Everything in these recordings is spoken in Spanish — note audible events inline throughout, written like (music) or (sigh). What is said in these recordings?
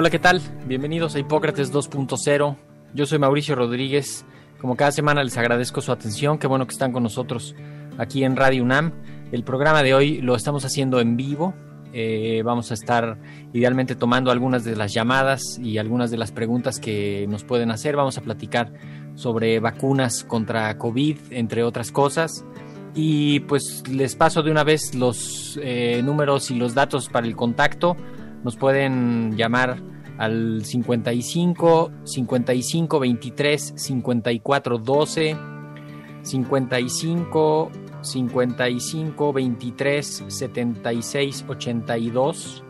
Hola, ¿qué tal? Bienvenidos a Hipócrates 2.0. Yo soy Mauricio Rodríguez. Como cada semana les agradezco su atención. Qué bueno que están con nosotros aquí en Radio UNAM. El programa de hoy lo estamos haciendo en vivo. Eh, vamos a estar idealmente tomando algunas de las llamadas y algunas de las preguntas que nos pueden hacer. Vamos a platicar sobre vacunas contra COVID, entre otras cosas. Y pues les paso de una vez los eh, números y los datos para el contacto. Nos pueden llamar al 55 55 23 54 12 55 55 23 76 82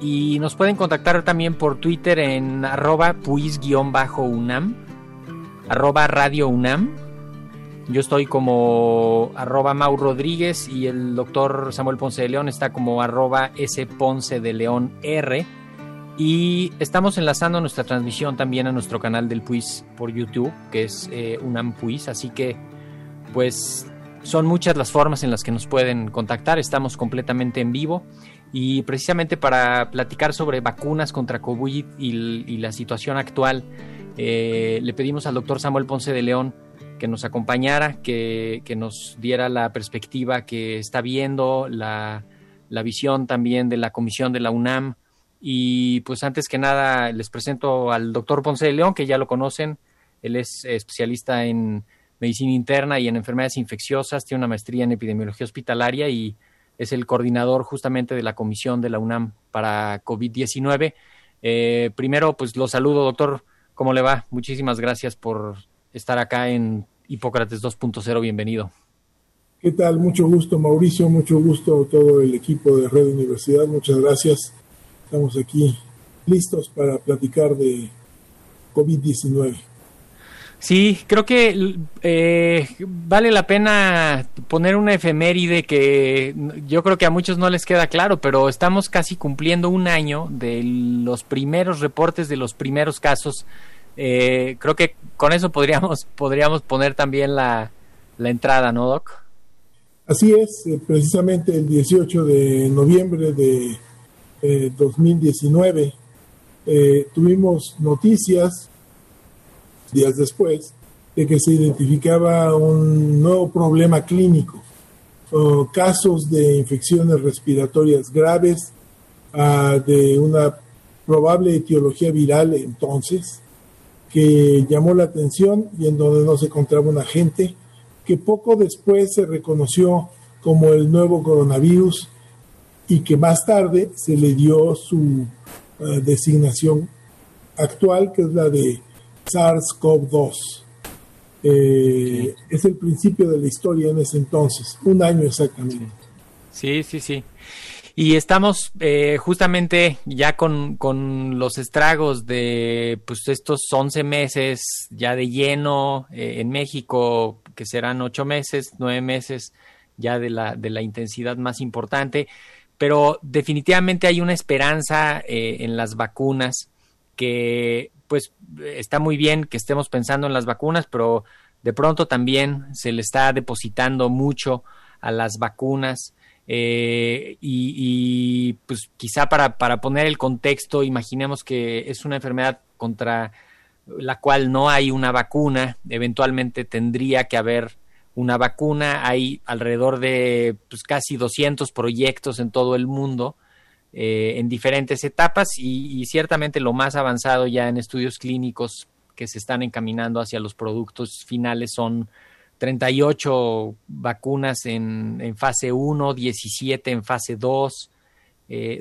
y nos pueden contactar también por Twitter en arroba puis-unam arroba radio unam yo estoy como arroba Rodríguez y el doctor Samuel Ponce de León está como arroba S Ponce de León R. Y estamos enlazando nuestra transmisión también a nuestro canal del PUIS por YouTube, que es eh. Así que, pues, son muchas las formas en las que nos pueden contactar. Estamos completamente en vivo. Y precisamente para platicar sobre vacunas contra COVID y, la situación actual, eh, le pedimos al doctor Samuel Ponce de León que nos acompañara, que, nos diera la perspectiva que está viendo, la, visión también de la comisión de la UNAM. Y pues antes que nada les presento al doctor Ponce de León, que ya lo conocen. Él es especialista en medicina interna y en enfermedades infecciosas, tiene una maestría en epidemiología hospitalaria y es el coordinador justamente de la comisión de la UNAM para COVID-19. Eh, primero, pues lo saludo, doctor. ¿Cómo le va? Muchísimas gracias por estar acá en Hipócrates 2.0. Bienvenido. ¿Qué tal? Mucho gusto, Mauricio. Mucho gusto todo el equipo de Red Universidad. Muchas gracias. Estamos aquí listos para platicar de COVID-19. Sí, creo que eh, vale la pena poner una efeméride que yo creo que a muchos no les queda claro, pero estamos casi cumpliendo un año de los primeros reportes de los primeros casos eh, creo que con eso podríamos, (laughs) podríamos poner también la, la entrada, ¿no, Doc? Así es, eh, precisamente el 18 de noviembre de 2019 eh, tuvimos noticias días después de que se identificaba un nuevo problema clínico, casos de infecciones respiratorias graves, ah, de una probable etiología viral entonces, que llamó la atención y en donde no se encontraba un agente que poco después se reconoció como el nuevo coronavirus y que más tarde se le dio su eh, designación actual, que es la de SARS-CoV-2. Eh, es el principio de la historia en ese entonces, un año exactamente. Sí, sí, sí. Y estamos eh, justamente ya con, los estragos de pues estos 11 meses ya de lleno eh, en México, que serán 8 meses, 9 meses ya de la, de la intensidad más importante. Pero definitivamente hay una esperanza eh, en las vacunas que pues está muy bien que estemos pensando en las vacunas, pero de pronto también se le está depositando mucho a las vacunas eh, y, pues quizá para, para poner el contexto, imaginemos que es una enfermedad contra la cual no hay una vacuna, eventualmente tendría que haber una vacuna, hay alrededor de pues, casi 200 proyectos en todo el mundo eh, en diferentes etapas y, ciertamente lo más avanzado ya en estudios clínicos que se están encaminando hacia los productos finales son 38 vacunas en, en fase 1, 17 en fase 2,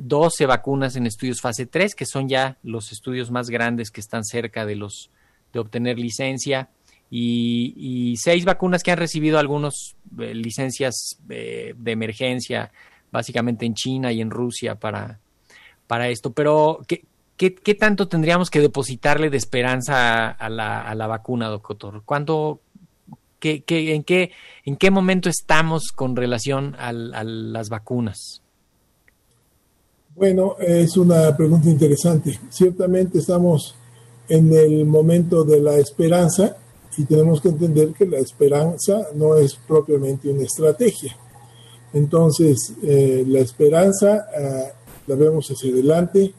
12 vacunas en estudios fase 3, que son ya los estudios más grandes que están cerca de los de obtener licencia y, seis vacunas que han recibido algunas eh, licencias eh, de emergencia, básicamente en China y en Rusia para, para esto. Pero, ¿qué, ¿qué, tanto tendríamos que depositarle de esperanza a la, a la vacuna, doctor? ¿Cuándo, qué, qué, en, qué, ¿En qué momento estamos con relación a las vacunas? Bueno, es una pregunta interesante. Ciertamente estamos en el momento de la esperanza y tenemos que entender que la esperanza no es propiamente una estrategia. Entonces, eh, la esperanza ah, la vemos hacia adelante,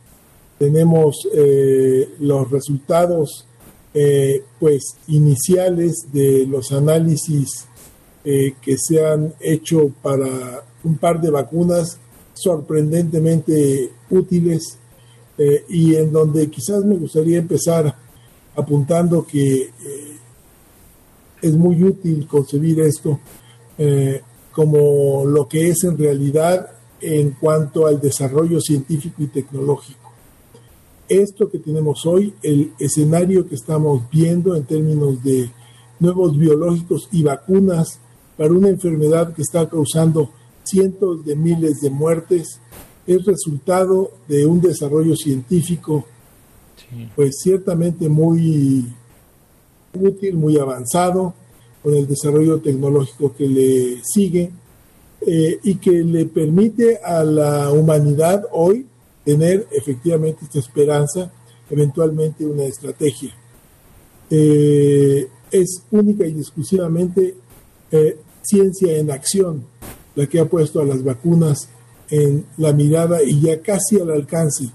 tenemos eh, los resultados eh, pues iniciales de los análisis que se han hecho para un par de vacunas sorprendentemente útiles y en donde quizás me gustaría empezar apuntando que es muy útil concebir esto eh, como lo que es en realidad en cuanto al desarrollo científico y tecnológico. Esto que tenemos hoy, el escenario que estamos viendo en términos de nuevos biológicos y vacunas para una enfermedad que está causando cientos de miles de muertes, es resultado de un desarrollo científico, pues ciertamente muy útil, muy avanzado, con el desarrollo tecnológico que le sigue eh, y que le permite a la humanidad hoy tener efectivamente esta esperanza, eventualmente una estrategia. Eh, es única y exclusivamente eh, ciencia en acción la que ha puesto a las vacunas en la mirada y ya casi al alcance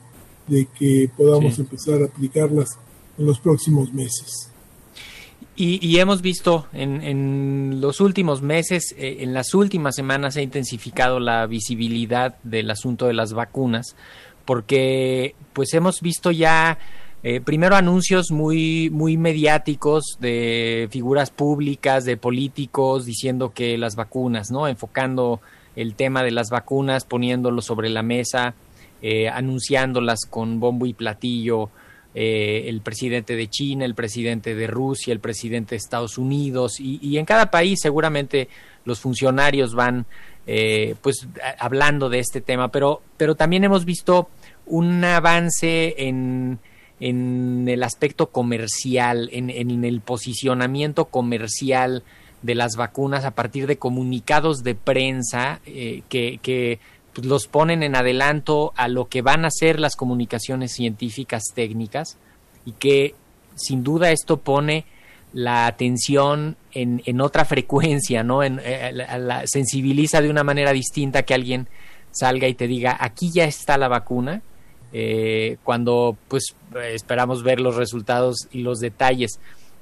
de que podamos empezar a aplicarlas en los próximos meses. Y, hemos visto en, los últimos meses, eh, en las últimas semanas se ha intensificado la visibilidad del asunto de las vacunas, porque pues hemos visto ya eh, primero anuncios muy, muy mediáticos de figuras públicas, de políticos, diciendo que las vacunas, ¿no? Enfocando el tema de las vacunas, poniéndolo sobre la mesa, eh, anunciándolas con bombo y platillo, eh, el presidente de China, el presidente de Rusia, el presidente de Estados Unidos y, en cada país seguramente los funcionarios van eh, pues hablando de este tema, pero, pero también hemos visto un avance en, en el aspecto comercial, en, en, el posicionamiento comercial de las vacunas a partir de comunicados de prensa eh, que, que pues, los ponen en adelanto a lo que van a ser las comunicaciones científicas técnicas y que sin duda esto pone la atención en, en otra frecuencia, ¿no? En, eh, la, sensibiliza de una manera distinta que alguien salga y te diga, aquí ya está la vacuna, eh, cuando pues esperamos ver los resultados y los detalles.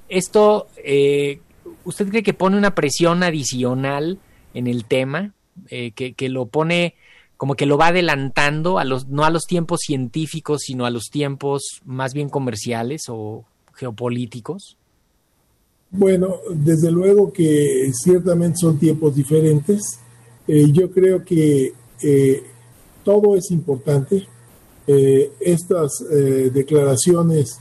Esto, eh, ¿usted cree que pone una presión adicional en el tema? que, que, lo pone como que lo va adelantando a los, no a los tiempos científicos, sino a los tiempos más bien comerciales o geopolíticos? Bueno, desde luego que ciertamente son tiempos diferentes. Eh, yo creo que eh, todo es importante. Eh, estas declaraciones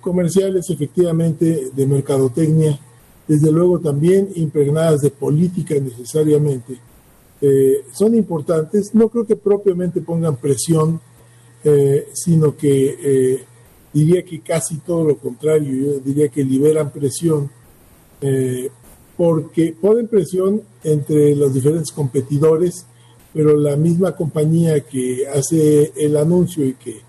comerciales, efectivamente, de mercadotecnia, desde luego también impregnadas de política necesariamente, eh, son importantes. No creo que propiamente pongan presión, eh, sino que eh, diría que casi todo lo contrario. Yo diría que liberan presión porque ponen presión entre los diferentes competidores, pero la misma compañía que hace el anuncio y que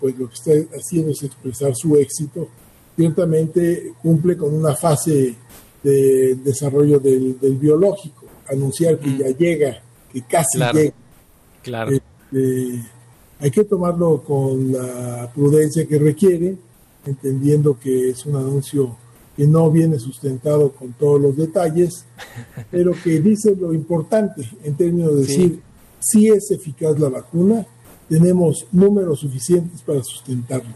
pues lo que está haciendo es expresar su éxito, ciertamente cumple con una fase de desarrollo del biológico anunciar que ya llega, que casi llega. Claro. Este, hay que tomarlo con la prudencia que requiere, entendiendo que es un anuncio que no viene sustentado con todos los detalles, (laughs) pero que dice lo importante en términos de decir, si es eficaz la vacuna, tenemos números suficientes para sustentarlo.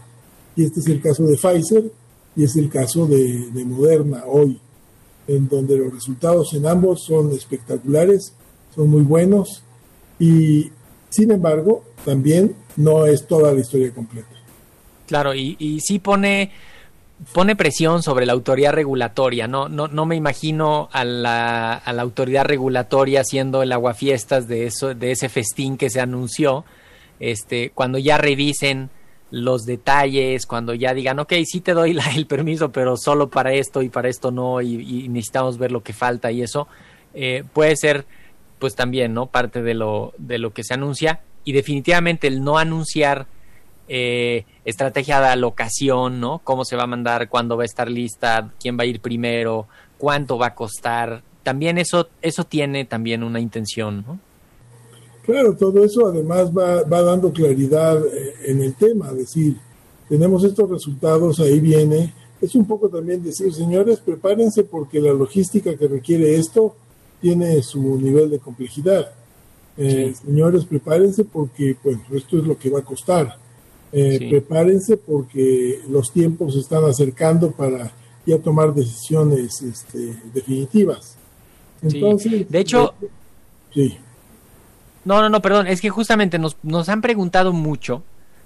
Y este es el caso de Pfizer y es el caso de, de Moderna hoy, en donde los resultados en ambos son espectaculares, son muy buenos y sin embargo también no es toda la historia completa. Claro, y, y sí pone pone presión sobre la autoridad regulatoria. No, no, no me imagino a la, autoridad regulatoria haciendo el aguafiestas de eso, de ese festín que se anunció, este, cuando ya revisen los detalles, cuando ya digan, ok, sí te doy el permiso, pero solo para esto y para esto no, y, y necesitamos ver lo que falta y eso, eh, puede ser, pues también, ¿no? Parte de lo, de lo que se anuncia. Y definitivamente el no anunciar eh, estrategia de alocación, ¿no? Cómo se va a mandar, cuándo va a estar lista, quién va a ir primero, cuánto va a costar. También eso, eso tiene también una intención, ¿no? Claro, todo eso además va, va dando claridad eh, en el tema, decir, tenemos estos resultados, ahí viene. Es un poco también decir, señores, prepárense porque la logística que requiere esto tiene su nivel de complejidad. Eh, sí. Señores, prepárense porque, bueno, esto es lo que va a costar eh, sí. Prepárense porque los tiempos se están acercando para ya tomar decisiones este, definitivas. Entonces, sí. de hecho, eh, sí. No, no, no, perdón, es que justamente nos, nos han preguntado mucho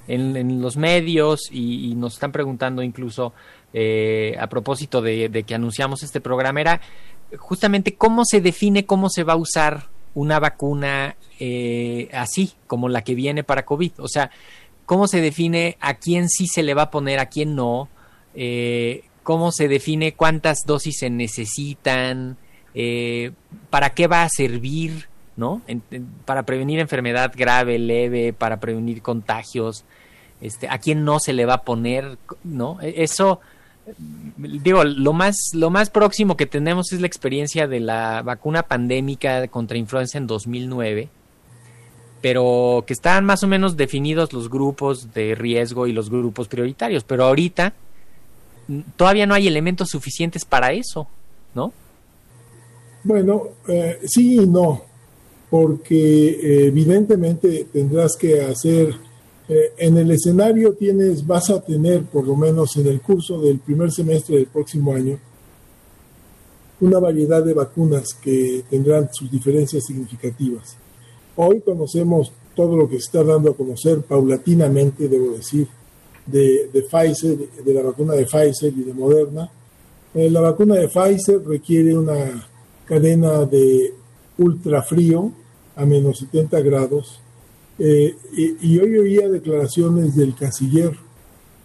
en, en los medios y, y, nos están preguntando incluso eh, a propósito de, de, que anunciamos este programa, era justamente cómo se define cómo se va a usar una vacuna eh, así, como la que viene para COVID. O sea, cómo se define a quién sí se le va a poner, a quién no, eh, cómo se define cuántas dosis se necesitan, eh, para qué va a servir, ¿no? Para prevenir enfermedad grave, leve, para prevenir contagios, este, a quién no se le va a poner, ¿no? E, eso, digo, lo más, lo más próximo que tenemos es la experiencia de la vacuna pandémica contra influenza en 2009 pero que están más o menos definidos los grupos de riesgo y los grupos prioritarios, pero ahorita todavía no hay elementos suficientes para eso, ¿no? Bueno, eh, sí y no, porque eh, evidentemente tendrás que hacer, eh, en el escenario tienes, vas a tener, por lo menos en el curso del primer semestre del próximo año, una variedad de vacunas que tendrán sus diferencias significativas. Hoy conocemos todo lo que se está dando a conocer paulatinamente, debo decir, de, de Pfizer, de, de, la vacuna de Pfizer y de Moderna. Eh, la vacuna de Pfizer requiere una cadena de ultrafrío a menos 70 grados. Eh, y, y, hoy oía declaraciones del canciller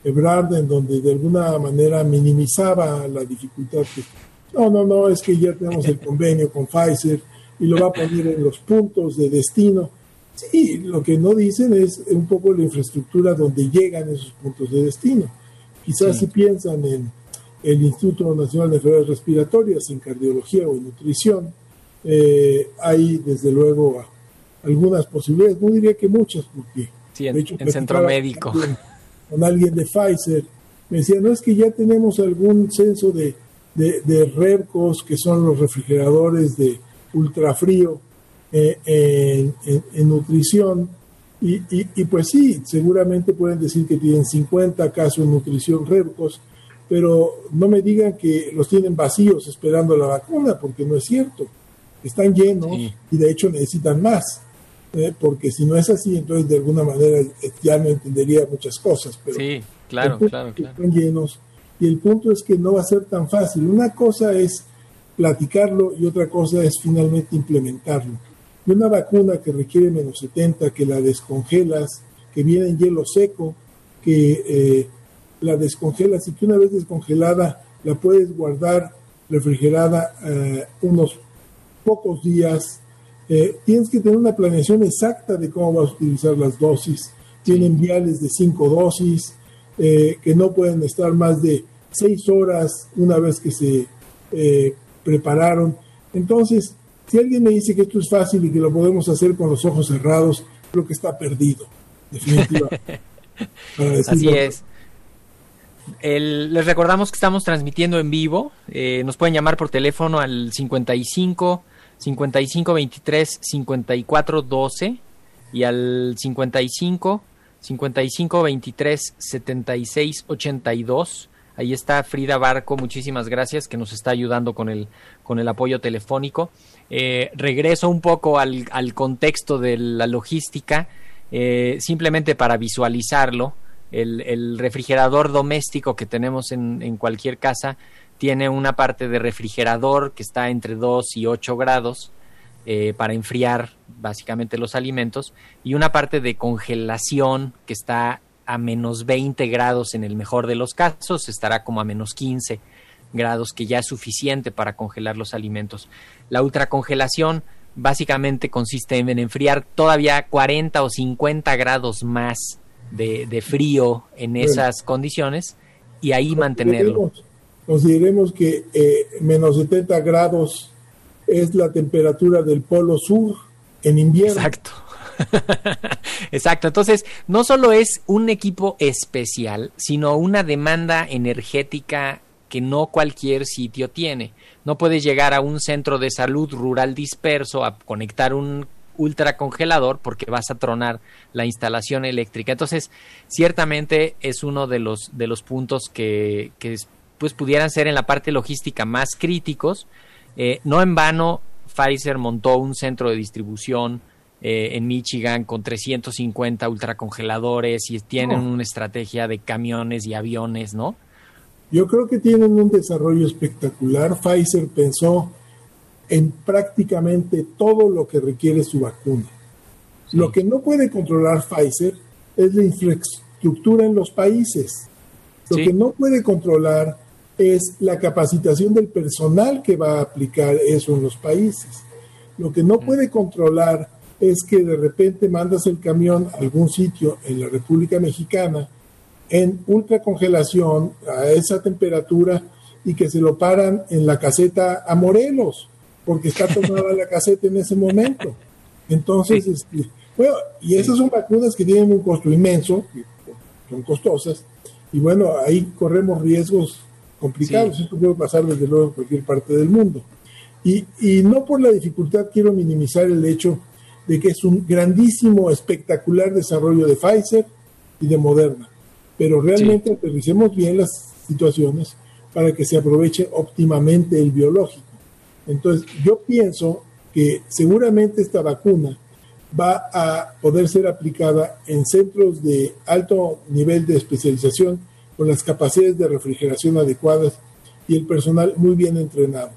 Ebrard en donde de alguna manera minimizaba la dificultad. Que, no, no, no, es que ya tenemos el convenio con Pfizer y lo va a poner en los puntos de destino. Sí, lo que no dicen es un poco la infraestructura donde llegan esos puntos de destino. Quizás sí. si piensan en el Instituto Nacional de Enfermedades Respiratorias, en cardiología o en nutrición, eh, hay desde luego algunas posibilidades, no diría que muchas, porque sí, en, de hecho, en centro médico. Con alguien, con alguien de Pfizer, me decía, no es que ya tenemos algún censo de, de, de RERCOS, que son los refrigeradores de, ultrafrío eh, en, en, en, nutrición. Y, y, y, pues sí, seguramente pueden decir que tienen 50 casos en nutrición RERCOS, pero no me digan que los tienen vacíos esperando la vacuna, porque no es cierto. Están llenos sí. y de hecho necesitan más. Eh, porque si no es así, entonces de alguna manera eh, ya no entendería muchas cosas. Pero sí, claro, claro, claro. Están llenos. Y el punto es que no va a ser tan fácil. Una cosa es platicarlo y otra cosa es finalmente implementarlo. Y una vacuna que requiere menos 70, que la descongelas, que viene en hielo seco, que eh, la descongelas y que una vez descongelada la puedes guardar refrigerada eh, unos pocos días. Eh, tienes que tener una planeación exacta de cómo vas a utilizar las dosis. Tienen viales de cinco dosis que no pueden estar más de seis horas una vez que se prepararon. Entonces, si alguien me dice que esto es fácil y que lo podemos hacer con los ojos cerrados, creo que está perdido, definitivamente. (laughs) Así es. El, les recordamos que estamos transmitiendo en vivo. Eh, nos pueden llamar por teléfono al 55 55 23 54 12 y al 55 55 23 76 82. Ahí está Frida Barco, muchísimas gracias, que nos está ayudando con el, con el apoyo telefónico. Eh, regreso un poco al, al, contexto de la logística, eh, simplemente para visualizarlo. El, refrigerador doméstico que tenemos en, en, cualquier casa tiene una parte de refrigerador que está entre 2 y 8 grados eh, para enfriar básicamente los alimentos y una parte de congelación que está a menos 20 grados en el mejor de los casos, estará como a menos 15 grados, que ya es suficiente para congelar los alimentos. La ultracongelación básicamente consiste en enfriar todavía 40 o 50 grados más de, de frío en esas condiciones y ahí mantenerlo. Consideremos que eh, menos 70 grados es la temperatura del polo sur en invierno. Exacto. (laughs) Exacto. Entonces, no solo es un equipo especial, sino una demanda energética que no cualquier sitio tiene. No puedes llegar a un centro de salud rural disperso a conectar un ultracongelador porque vas a tronar la instalación eléctrica. Entonces, ciertamente es uno de los, de los puntos que, pues pudieran ser en la parte logística más críticos, eh, no en vano, Pfizer montó un centro de distribución eh, en Michigan con 350 ultracongeladores y tienen una estrategia de camiones y aviones, ¿no? Yo creo que tienen un desarrollo espectacular. Pfizer pensó en prácticamente todo lo que requiere su vacuna. Sí. Lo que no puede controlar Pfizer es la infraestructura en los países. Lo sí. que no puede controlar es la capacitación del personal que va a aplicar eso en los países. Lo que no puede controlar es que de repente mandas el camión a algún sitio en la República Mexicana en ultracongelación a esa temperatura y que se lo paran en la caseta a Morelos, porque está tomada la caseta en ese momento. Entonces, sí. este, bueno, y esas son vacunas que tienen un costo inmenso, son costosas, y bueno, ahí corremos riesgos complicados. Sí. Esto puede pasar desde luego en cualquier parte del mundo. Y, y, no por la dificultad quiero minimizar el hecho de que es un grandísimo, espectacular desarrollo de Pfizer y de Moderna. Pero realmente sí. aterricemos bien las situaciones para que se aproveche óptimamente el biológico. Entonces, yo pienso que seguramente esta vacuna va a poder ser aplicada en centros de alto nivel de especialización con las capacidades de refrigeración adecuadas y el personal muy bien entrenado.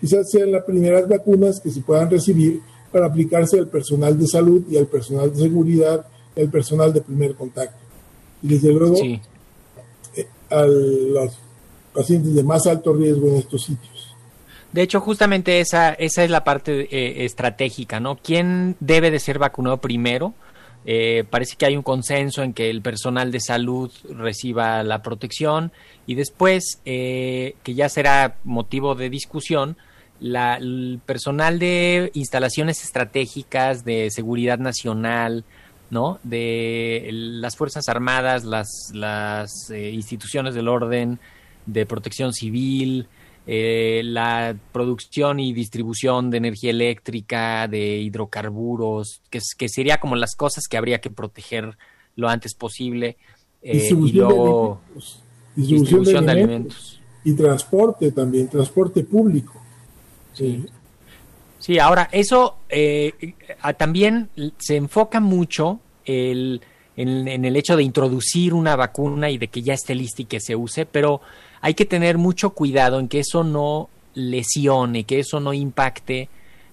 Quizás sean las primeras vacunas que se puedan recibir para aplicarse al personal de salud y al personal de seguridad al personal de primer contacto. Y desde luego sí. eh, a los pacientes de más alto riesgo en estos sitios. De hecho, justamente esa, esa es la parte eh, estratégica, ¿no? ¿Quién debe de ser vacunado primero? Eh, parece que hay un consenso en que el personal de salud reciba la protección y después, eh, que ya será motivo de discusión, la, el personal de instalaciones estratégicas de seguridad nacional, ¿no? De las Fuerzas Armadas, las, las eh, instituciones del orden, de protección civil, eh, la producción y distribución de energía eléctrica, de hidrocarburos, que, que, sería como las cosas que habría que proteger lo antes posible. Eh, y luego de alimentos. Distribución, distribución de, alimentos. de, alimentos. Y transporte también, transporte público. Sí. Sí, ahora, eso eh, también se enfoca mucho el, en, en el hecho de introducir una vacuna y de que ya esté lista y que se use, pero hay que tener mucho cuidado en que eso no lesione, que eso no impacte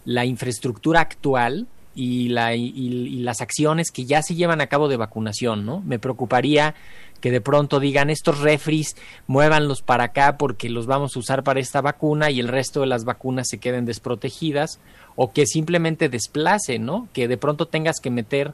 la infraestructura actual y, la, y, las acciones que ya se llevan a cabo de vacunación, ¿no? Me preocuparía que de pronto digan estos refris, muévanlos para acá porque los vamos a usar para esta vacuna y el resto de las vacunas se queden desprotegidas, o que simplemente desplacen, ¿no? Que de pronto tengas que meter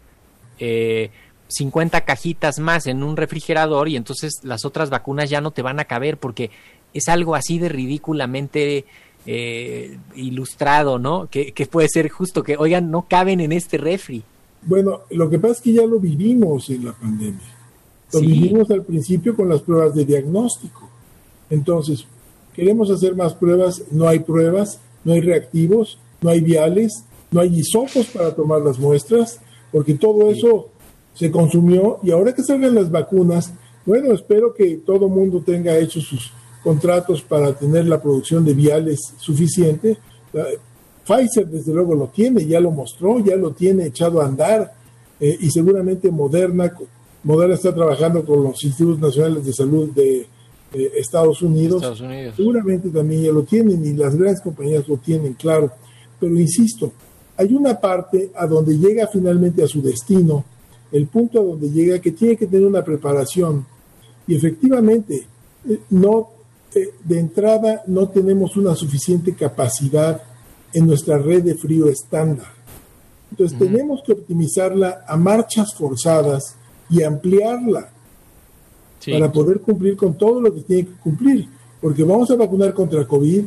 eh, 50 cajitas más en un refrigerador y entonces las otras vacunas ya no te van a caber porque es algo así de ridículamente eh, ilustrado, ¿no? Que, que, puede ser justo que, oigan, no caben en este refri. Bueno, lo que pasa es que ya lo vivimos en la pandemia. Lo sí. vivimos al principio con las pruebas de diagnóstico. Entonces, queremos hacer más pruebas, no hay pruebas, no hay reactivos, no hay viales, no hay hisopos para tomar las muestras, porque todo eso se consumió y ahora que salgan las vacunas, bueno, espero que todo mundo tenga hecho sus contratos para tener la producción de viales suficiente. Pfizer, desde luego, lo tiene, ya lo mostró, ya lo tiene echado a andar, eh, y seguramente Moderna, Moderna está trabajando con los Institutos Nacionales de Salud de Estados, Unidos. Estados Unidos. Seguramente también ya lo tienen y las grandes compañías lo tienen, claro. Pero insisto, hay una parte a donde llega finalmente a su destino, el punto a donde llega que tiene que tener una preparación y efectivamente eh, no eh, de entrada no tenemos una suficiente capacidad en nuestra red de frío estándar. Entonces tenemos que optimizarla a marchas forzadas y ampliarla para poder cumplir con todo lo que tiene que cumplir, porque vamos a vacunar contra COVID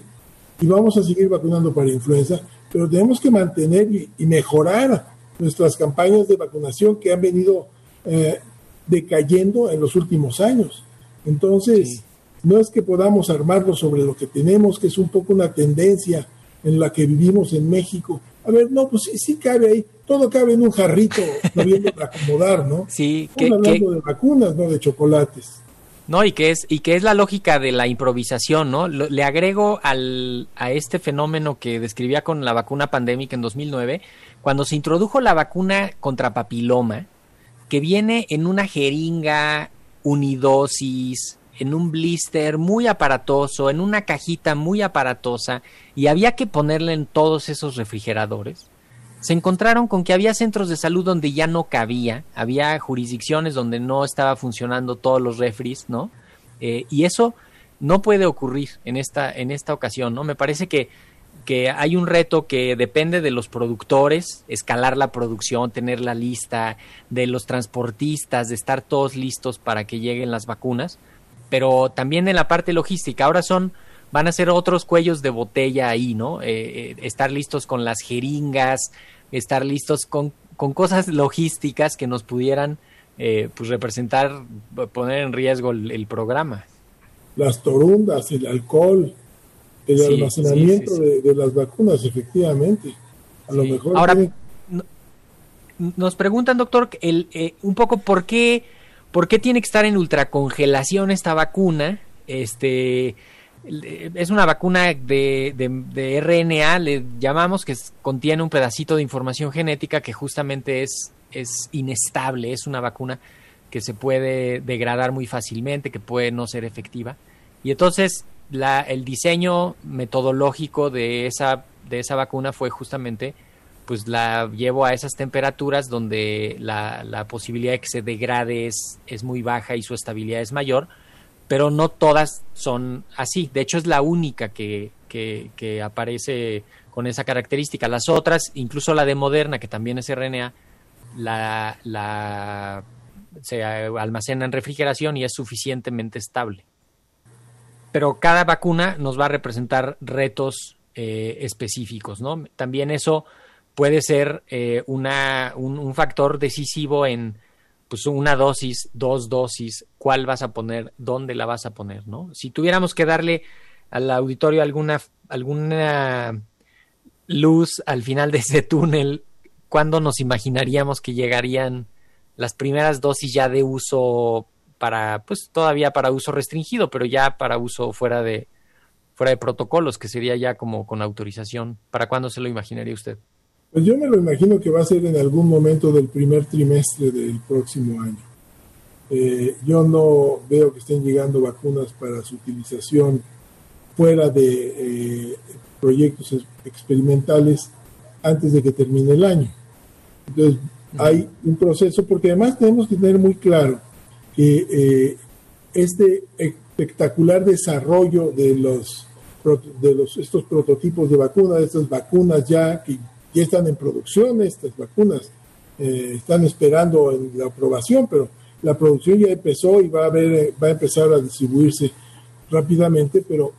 y vamos a seguir vacunando para influenza, pero tenemos que mantener y, mejorar nuestras campañas de vacunación que han venido eh, decayendo en los últimos años. Entonces, no es que podamos armarlo sobre lo que tenemos, que es un poco una tendencia en la que vivimos en México. A ver, no, pues sí, sí cabe ahí, todo cabe en un jarrito, no viendo para acomodar, ¿no? Sí, que, hablando de vacunas, no de chocolates. No, y que es y que es la lógica de la improvisación, ¿no? le agrego al, a este fenómeno que describía con la vacuna pandémica en 2009, cuando se introdujo la vacuna contra papiloma, que viene en una jeringa unidosis, en un blister muy aparatoso, en una cajita muy aparatosa, y había que ponerle en todos esos refrigeradores se encontraron con que había centros de salud donde ya no cabía, había jurisdicciones donde no estaba funcionando todos los refris, ¿no? Eh, y eso no puede ocurrir en esta, en esta ocasión, ¿no? Me parece que, que hay un reto que depende de los productores, escalar la producción, tener la lista, de los transportistas, de estar todos listos para que lleguen las vacunas, pero también en la parte logística. Ahora son van a ser otros cuellos de botella ahí, ¿no? Eh, eh, estar listos con las jeringas, estar listos con, con cosas logísticas que nos pudieran eh, pues representar, poner en riesgo el, programa. Las torundas, el alcohol, el almacenamiento de, las vacunas, efectivamente. A lo mejor. Ahora, nos preguntan, doctor, el, eh, un poco por qué, por qué tiene que estar en ultracongelación esta vacuna. Este es una vacuna de, de, RNA, le llamamos, que contiene un pedacito de información genética que justamente es, es inestable, es una vacuna que se puede degradar muy fácilmente, que puede no ser efectiva. Y entonces la, el diseño metodológico de esa, de esa vacuna fue justamente, pues la llevo a esas temperaturas donde la, posibilidad de que se degrade es, es muy baja y su estabilidad es mayor, pero no todas son así. De hecho, es la única que, que, aparece con esa característica. Las otras, incluso la de Moderna, que también es RNA, la, la, se almacena en refrigeración y es suficientemente estable. Pero cada vacuna nos va a representar retos eh, específicos, ¿no? También eso puede ser eh, una, un, factor decisivo en pues una dosis, dos dosis, cuál vas a poner, dónde la vas a poner, ¿no? Si tuviéramos que darle al auditorio alguna, alguna luz al final de ese túnel, ¿cuándo nos imaginaríamos que llegarían las primeras dosis ya de uso para, pues todavía para uso restringido, pero ya para uso fuera de, fuera de protocolos, que sería ya como con autorización? ¿Para cuándo se lo imaginaría usted? Pues yo me lo imagino que va a ser en algún momento del primer trimestre del próximo año. Eh, yo no veo que estén llegando vacunas para su utilización fuera de eh, proyectos experimentales antes de que termine el año. Entonces, hay un proceso, porque además tenemos que tener muy claro que eh, este espectacular desarrollo de los de los, estos prototipos de vacunas, estas vacunas ya que ya están en producción estas vacunas, eh, están esperando la aprobación, pero la producción ya empezó y va a, ver, va a empezar a distribuirse rápidamente, pero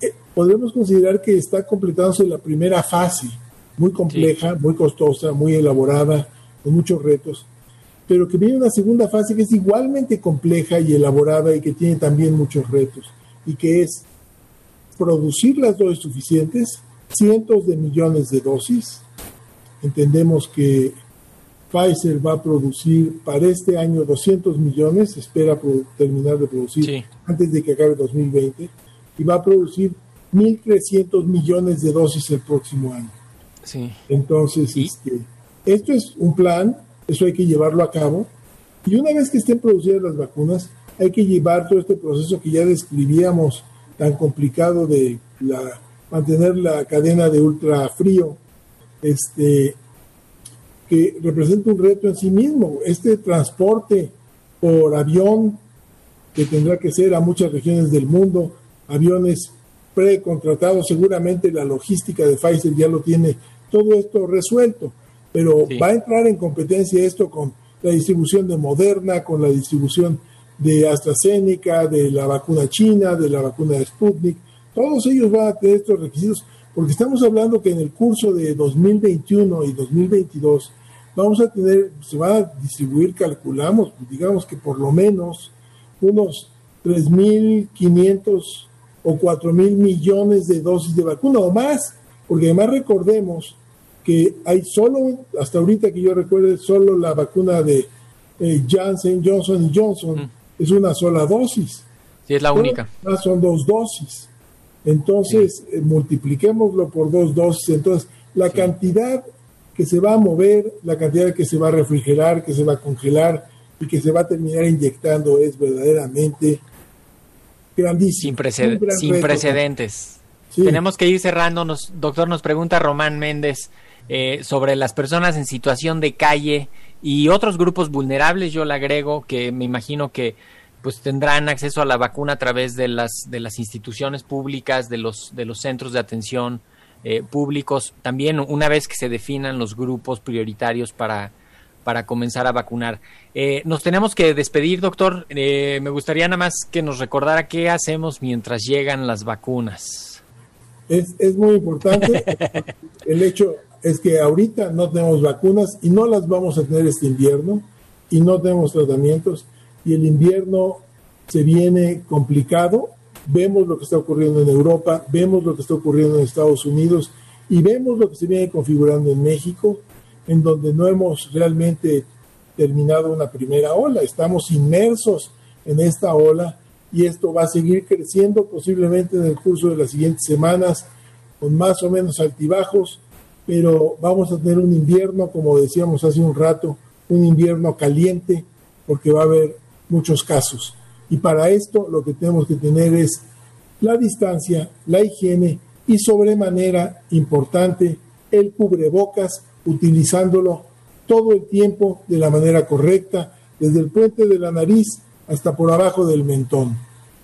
eh, podemos considerar que está completándose la primera fase, muy compleja, muy costosa, muy elaborada, con muchos retos, pero que viene una segunda fase que es igualmente compleja y elaborada y que tiene también muchos retos, y que es producir las dosis suficientes cientos de millones de dosis. Entendemos que Pfizer va a producir para este año 200 millones, espera terminar de producir antes de que acabe 2020, y va a producir 1.300 millones de dosis el próximo año. Sí. Entonces, este, esto es un plan, eso hay que llevarlo a cabo, y una vez que estén producidas las vacunas, hay que llevar todo este proceso que ya describíamos tan complicado de la, mantener la cadena de ultrafrío, este, que representa un reto en sí mismo. Este transporte por avión, que tendrá que ser a muchas regiones del mundo, aviones precontratados, seguramente la logística de Pfizer ya lo tiene todo esto resuelto, pero va a entrar en competencia esto con la distribución de Moderna, con la distribución de AstraZeneca, de la vacuna china, de la vacuna de Sputnik, todos ellos van a tener estos requisitos, porque estamos hablando que en el curso de 2021 y 2022 vamos a tener, se va a distribuir, calculamos, digamos que por lo menos unos 3.500 o 4.000 millones de dosis de vacuna o más, porque además recordemos que hay solo, hasta ahorita que yo recuerde, solo la vacuna de eh, Janssen, Johnson Johnson es una sola dosis. Sí, es la única. Son dos dosis. Entonces, eh, multipliquémoslo por dos dosis. Entonces, la cantidad que se va a mover, la cantidad que se va a refrigerar, que se va a congelar y que se va a terminar inyectando es verdaderamente grandísimo. Sin, precedentes. Tenemos que ir cerrando. Nos, doctor, nos pregunta Román Méndez eh, sobre las personas en situación de calle y otros grupos vulnerables. Yo le agrego que me imagino que pues tendrán acceso a la vacuna a través de las de las instituciones públicas, de los de los centros de atención eh, públicos. También una vez que se definan los grupos prioritarios para para comenzar a vacunar. Eh, nos tenemos que despedir, doctor. Eh, me gustaría nada más que nos recordara qué hacemos mientras llegan las vacunas. Es, es muy importante. (laughs) El hecho es que ahorita no tenemos vacunas y no las vamos a tener este invierno y no tenemos tratamientos y el invierno se viene complicado. Vemos lo que está ocurriendo en Europa, vemos lo que está ocurriendo en Estados Unidos y vemos lo que se viene configurando en México, en donde no hemos realmente terminado una primera ola. Estamos inmersos en esta ola y esto va a seguir creciendo posiblemente en el curso de las siguientes semanas con más o menos altibajos, pero vamos a tener un invierno, como decíamos hace un rato, un invierno caliente, porque va a haber muchos casos. Y para esto lo que tenemos que tener es la distancia, la higiene y sobremanera importante el cubrebocas utilizándolo todo el tiempo de la manera correcta, desde el puente de la nariz hasta por abajo del mentón,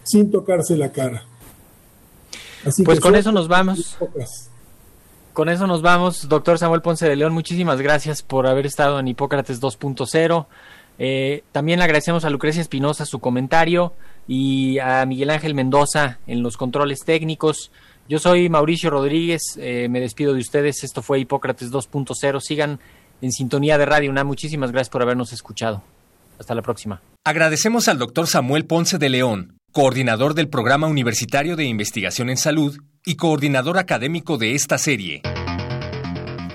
sin tocarse la cara. Así pues con eso nos vamos. Con eso nos vamos, doctor Samuel Ponce de León. Muchísimas gracias por haber estado en Hipócrates 2.0. Eh, también agradecemos a Lucrecia Espinosa su comentario y a Miguel Ángel Mendoza en los controles técnicos. Yo soy Mauricio Rodríguez, eh, me despido de ustedes. Esto fue Hipócrates 2.0. Sigan en sintonía de Radio UNAM. Muchísimas gracias por habernos escuchado. Hasta la próxima. Agradecemos al doctor Samuel Ponce de León, coordinador del Programa Universitario de Investigación en Salud y coordinador académico de esta serie